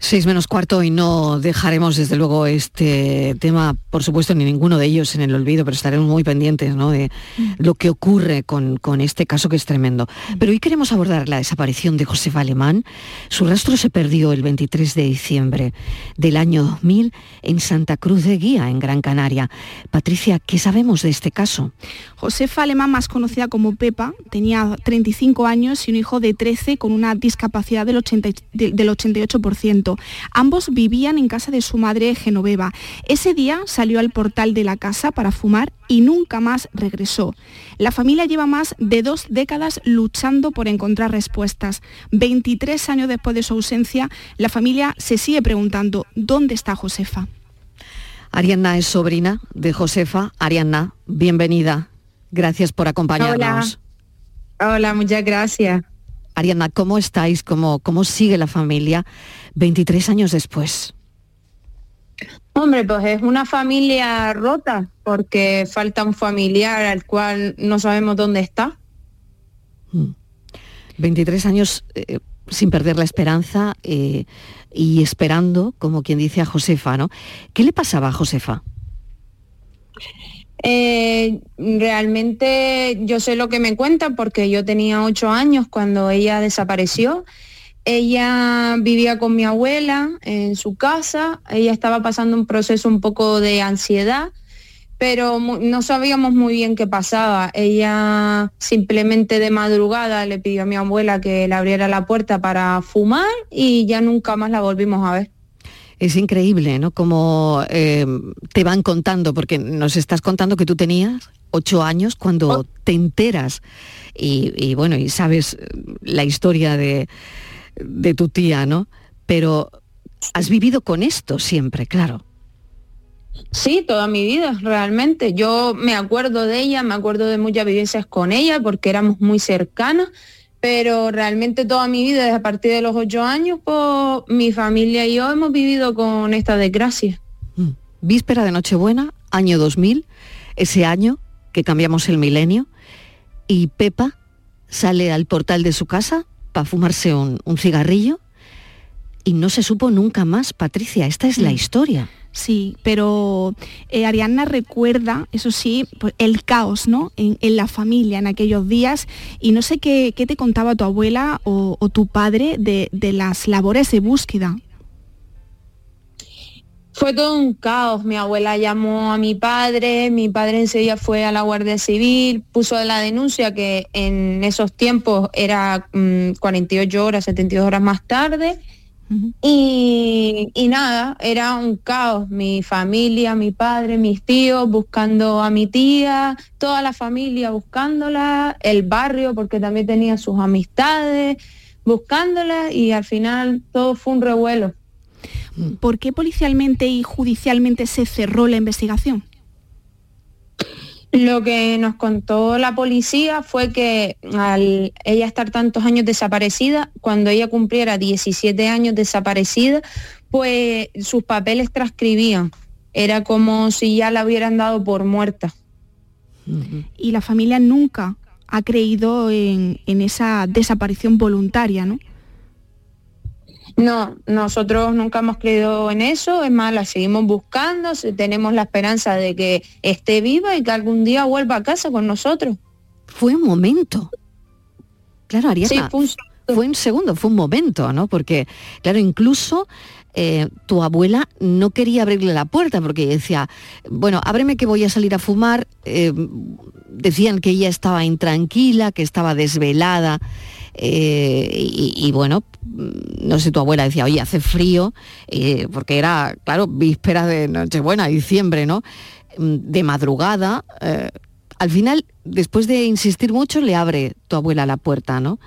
Seis menos cuarto y no dejaremos desde luego este tema, por supuesto, ni ninguno de ellos en el olvido, pero estaremos muy pendientes de mm. lo que ocurre con, este caso que es tremendo. Mm. Pero hoy queremos abordar la desaparición de Josefa Alemán. Su rastro se perdió el 23 de diciembre del año 2000 en Santa Cruz de Guía, en Gran Canaria. Patricia, ¿qué sabemos de este caso? Josefa Alemán, más conocida como Pepa, tenía 35 años y un hijo de 13 con una discapacidad del, 80, del 88%. Ambos vivían en casa de su madre Genoveva. Ese día salió al portal de la casa para fumar y nunca más regresó. La familia lleva más de dos décadas luchando por encontrar respuestas. 23 años después de su ausencia, la familia se sigue preguntando, ¿dónde está Josefa? Arianna es sobrina de Josefa. Arianna, bienvenida. Gracias por acompañarnos. Hola, Hola muchas gracias. Ariana, ¿cómo estáis? ¿Cómo, ¿Cómo sigue la familia 23 años después? Hombre, pues es una familia rota porque falta un familiar al cual no sabemos dónde está. 23 hmm. años eh, sin perder la esperanza eh, y esperando, como quien dice a Josefa, ¿no? ¿Qué le pasaba a Josefa? Eh, realmente yo sé lo que me cuentan porque yo tenía ocho años cuando ella desapareció. Ella vivía con mi abuela en su casa, ella estaba pasando un proceso un poco de ansiedad, pero no sabíamos muy bien qué pasaba. Ella simplemente de madrugada le pidió a mi abuela que le abriera la puerta para fumar y ya nunca más la volvimos a ver es increíble, ¿no? Como eh, te van contando, porque nos estás contando que tú tenías ocho años cuando oh. te enteras y, bueno, y sabes la historia de, de tu tía, ¿no? Pero has vivido con esto siempre, claro. Sí, toda mi vida, realmente. Yo me acuerdo de ella, me acuerdo de muchas vivencias con ella porque éramos muy cercanas pero realmente toda mi vida, desde a partir de los ocho años, pues mi familia y yo hemos vivido con esta desgracia. Mm. Víspera de Nochebuena, año 2000, ese año que cambiamos el milenio, y Pepa sale al portal de su casa para fumarse un, un cigarrillo y no se supo nunca más, Patricia, esta es la mm. historia. Sí, pero eh, Arianna recuerda, eso sí, pues, el caos ¿no? En, la familia en aquellos días y no sé qué, te contaba tu abuela o, tu padre de, las labores de búsqueda. fue todo un caos. Mi abuela llamó a mi padre, mi padre enseguida fue a la Guardia Civil, puso la denuncia que en esos tiempos era 48 mm, horas, 72 horas más tarde. Y, y, nada, era un caos. Mi familia, mi padre, mis tíos buscando a mi tía, toda la familia buscándola, el barrio porque también tenía sus amistades buscándola y al final todo fue un revuelo. ¿Por qué policialmente y judicialmente se cerró la investigación? Lo que nos contó la policía fue que al ella estar tantos años desaparecida, cuando ella cumpliera 17 años desaparecida, pues sus papeles transcribían. Era como si ya la hubieran dado por muerta. Y la familia nunca ha creído en, en esa desaparición voluntaria, ¿no? No, nosotros nunca hemos creído en eso, es más, la seguimos buscando, tenemos la esperanza de que esté viva y que algún día vuelva a casa con nosotros. Fue un momento. Claro, Ariana, fue, un... segundo, fue un momento, ¿no? Porque, claro, incluso eh, tu abuela no quería abrirle la puerta porque decía, bueno, ábreme que voy a salir a fumar. Eh, decían que ella estaba intranquila, que estaba desvelada. Eh, y, bueno, no sé, tu abuela decía, oye, hace frío, eh, porque era, claro, víspera de Nochebuena, diciembre, ¿no? Mm, de madrugada. Eh, al final, después de insistir mucho, le abre tu abuela la puerta, ¿no?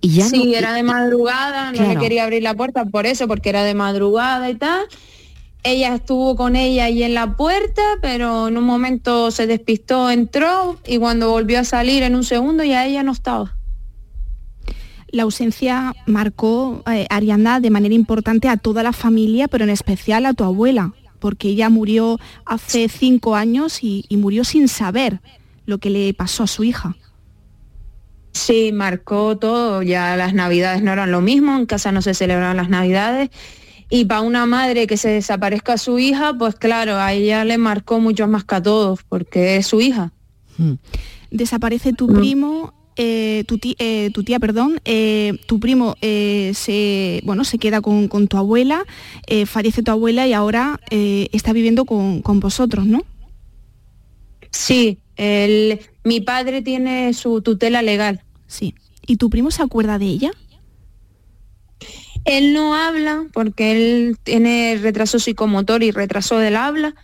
Y ya sí, era de madrugada, no le quería abrir la puerta por eso, porque era de madrugada y tal. Ella estuvo con ella ahí en la puerta, pero en un momento se despistó, entró y cuando volvió a salir en un segundo ya ella no estaba la ausencia marcó, eh, Arianda, de manera importante a toda la familia, pero en especial a tu abuela, porque ella murió hace cinco años y, murió sin saber lo que le pasó a su hija. Sí, marcó todo, ya las navidades no eran lo mismo, en casa no se celebraban las navidades y para una madre que se desaparezca a su hija, pues claro, a ella le marcó mucho más que a todos, porque es su hija. Hmm. Desaparece tu mm. primo, eh, tu, tía, eh, tu, tía, perdón, eh, tu primo se, bueno, se queda con, tu abuela, fallece tu abuela y ahora está viviendo con, vosotros, ¿no? Sí, mi padre tiene su tutela legal. Sí. ¿Y tu primo se acuerda de ella? Él no habla porque él tiene retraso psicomotor y retraso del habla,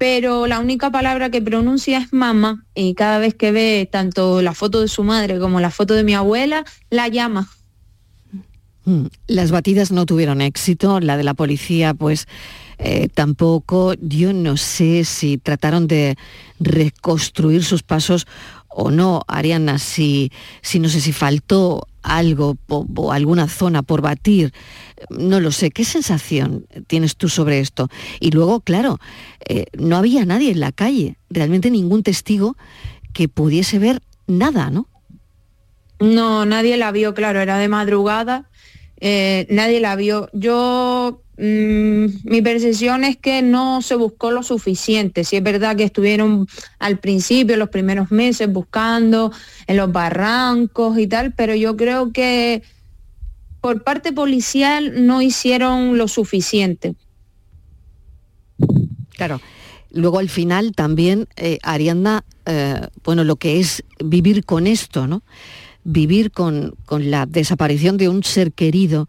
pero la única palabra que pronuncia es mamá y cada vez que ve tanto la foto de su madre como la foto de mi abuela, la llama. Mm, las batidas no tuvieron éxito, la de la policía pues eh, tampoco, yo no sé si trataron de reconstruir sus pasos o no, Ariana, si, si no sé si faltó algo o, alguna zona por batir, no lo sé, ¿qué sensación tienes tú sobre esto? Y luego, claro, eh, no había nadie en la calle, realmente ningún testigo que pudiese ver nada, ¿no? No, nadie la vio, claro, era de madrugada, eh, nadie la vio. Yo mi percepción es que no se buscó lo suficiente. Si es verdad que estuvieron al principio, los primeros meses, buscando en los barrancos y tal, pero yo creo que por parte policial no hicieron lo suficiente. Claro. Luego al final también, eh, Arianda, eh, bueno, lo que es vivir con esto, ¿no? Vivir con, con la desaparición de un ser querido,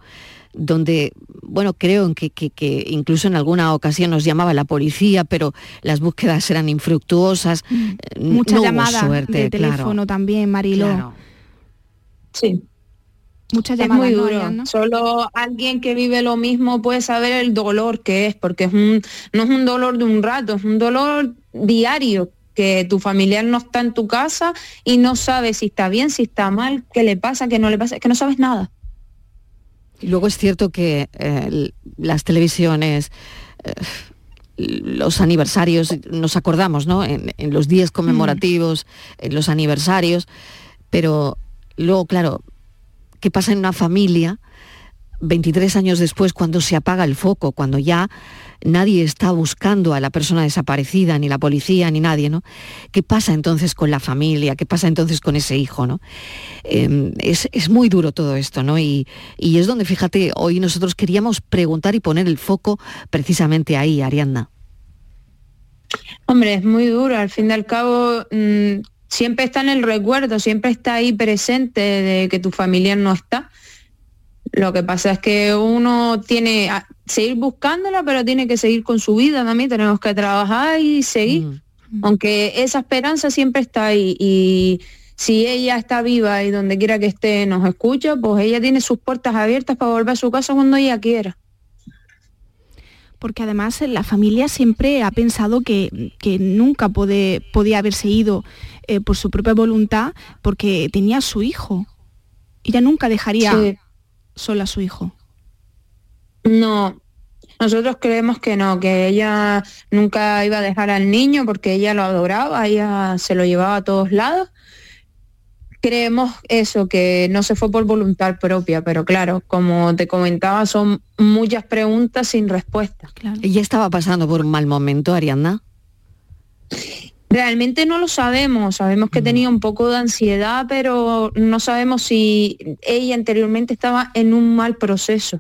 donde, bueno, creo que, que, incluso en alguna ocasión nos llamaba la policía, pero las búsquedas eran infructuosas. Mm. Eh, Muchas llamadas de teléfono también, Mariló. Sí. Muchas llamadas. Es muy duro. Solo alguien que vive lo mismo puede saber el dolor que es, porque es un, no es un dolor de un rato, es un dolor diario que tu familiar no está en tu casa y no sabe si está bien, si está mal, qué le pasa, qué no le pasa, que no sabes nada. Luego es cierto que eh, las televisiones, eh, los aniversarios, nos acordamos, ¿no? En, los días conmemorativos, mm. en los aniversarios, pero luego, claro, ¿qué pasa en una familia? 23 años después, cuando se apaga el foco, cuando ya nadie está buscando a la persona desaparecida, ni la policía, ni nadie, ¿no? ¿Qué pasa entonces con la familia? ¿Qué pasa entonces con ese hijo, ¿no? Em, es, muy duro todo esto, ¿no? Y, es donde, fíjate, hoy nosotros queríamos preguntar y poner el foco precisamente ahí, Ariadna. Hombre, es muy duro. Al fin y al cabo, mm, siempre está en el recuerdo, siempre está ahí presente de que tu familia no está. Lo que pasa es que uno tiene seguir buscándola, pero tiene que seguir con su vida también, tenemos que trabajar y seguir. Mm. Aunque esa esperanza siempre está ahí y si ella está viva y donde quiera que esté nos escucha, pues ella tiene sus puertas abiertas para volver a su casa cuando ella quiera porque además la familia siempre ha pensado que, nunca podía haberse ido eh, por su propia voluntad porque tenía a su hijo. Ella nunca dejaría sola a su hijo. No, nosotros creemos que no, que ella nunca iba a dejar al niño porque ella lo adoraba, ella se lo llevaba a todos lados creemos eso, que no se fue por voluntad propia, pero claro, como te comentaba, son muchas preguntas sin respuesta. ¿Y ya estaba pasando por un mal momento, Ariadna? Realmente no lo sabemos, sabemos que tenía un poco de ansiedad, pero no sabemos si ella anteriormente estaba en un mal proceso.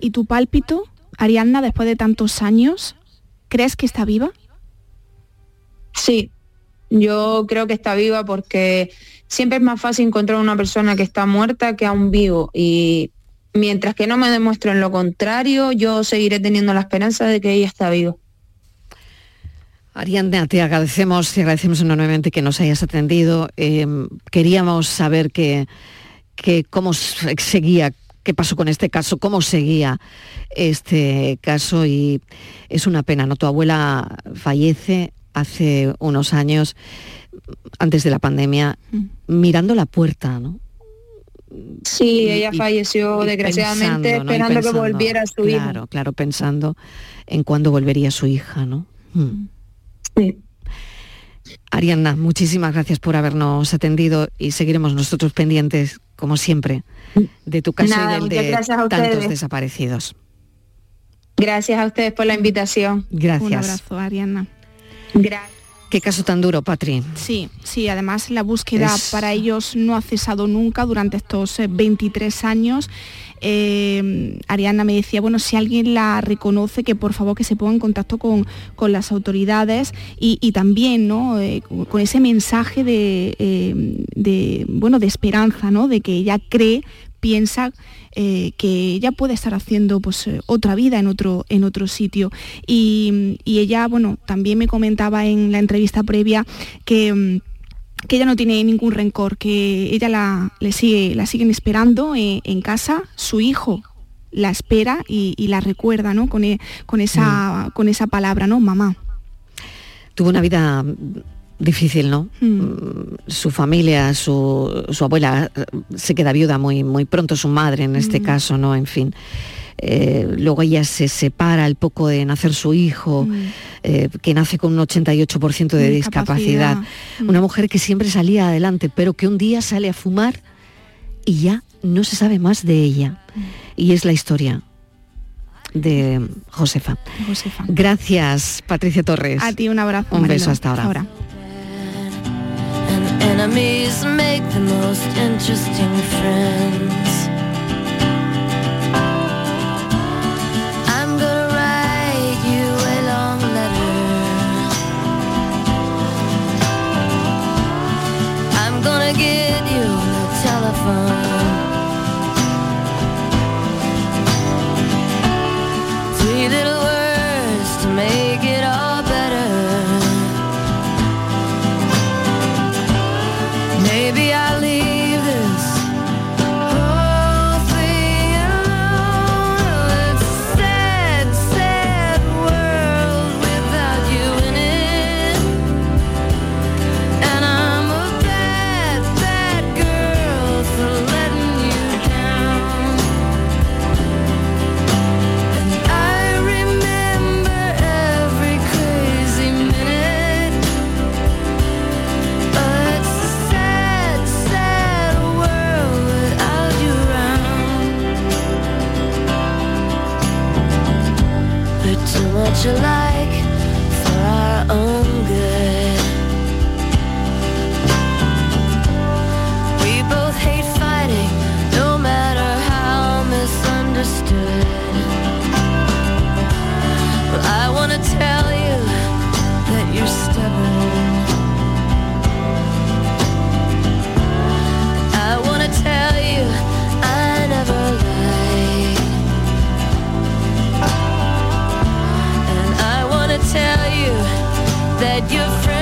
¿Y tu pálpito, Ariadna, después de tantos años, crees que está viva? Sí, yo creo que está viva porque siempre es más fácil encontrar una persona que está muerta que a un vivo y mientras que no me demuestren lo contrario, yo seguiré teniendo la esperanza de que ella está viva. Ariadna, te agradecemos, te agradecemos enormemente que nos hayas atendido. Em, queríamos saber que, que cómo seguía, qué pasó con este caso, cómo seguía este caso y es una pena, ¿no? Tu abuela fallece hace unos años, antes de la pandemia, mm. mirando la puerta, ¿no? Sí, ella falleció desgraciadamente esperando que volviera su hija. Claro, claro, pensando en cuándo volvería su hija, ¿no? Mm. Sí. Arianna, muchísimas gracias por habernos atendido y seguiremos nosotros pendientes, como siempre, de tu caso y del de tantos desaparecidos. Gracias a ustedes por la invitación. Gracias. Un abrazo, Arianna. Qué caso tan duro, Patri. Sí, sí, además la búsqueda para ellos no ha cesado nunca durante estos 23 eh, años. Eh, Ariana me decía, bueno, si alguien la reconoce, que por favor que se ponga en contacto con, las autoridades y, también ¿no? Eh, con ese mensaje de, de, bueno, de esperanza, ¿no? de que ella cree piensa eh, que ella puede estar haciendo pues, eh, otra vida en otro, en otro sitio. Y, ella, bueno, también me comentaba en la entrevista previa que mm, que ella no tiene ningún rencor, que ella la, le sigue, la siguen esperando eh, en, casa, su hijo la espera y, la recuerda ¿no? con, e, con, esa, mm. con esa palabra, ¿no? Mamá. Tuvo una vida difícil, ¿no? Hmm. Mm, su familia, su, abuela eh, se queda viuda muy, muy pronto, su madre en este hmm. caso, ¿no? En fin. Eh, luego ella se separa al poco de nacer su hijo, hmm. eh, que nace con un 88% de discapacidad. Una mujer que siempre salía adelante, pero que un día sale a fumar y ya no se sabe más de ella. Y es la historia de Josefa. Gracias, Patricia Torres. A ti un abrazo. Un beso hasta ahora. Enemies make the most interesting friends. said you're free.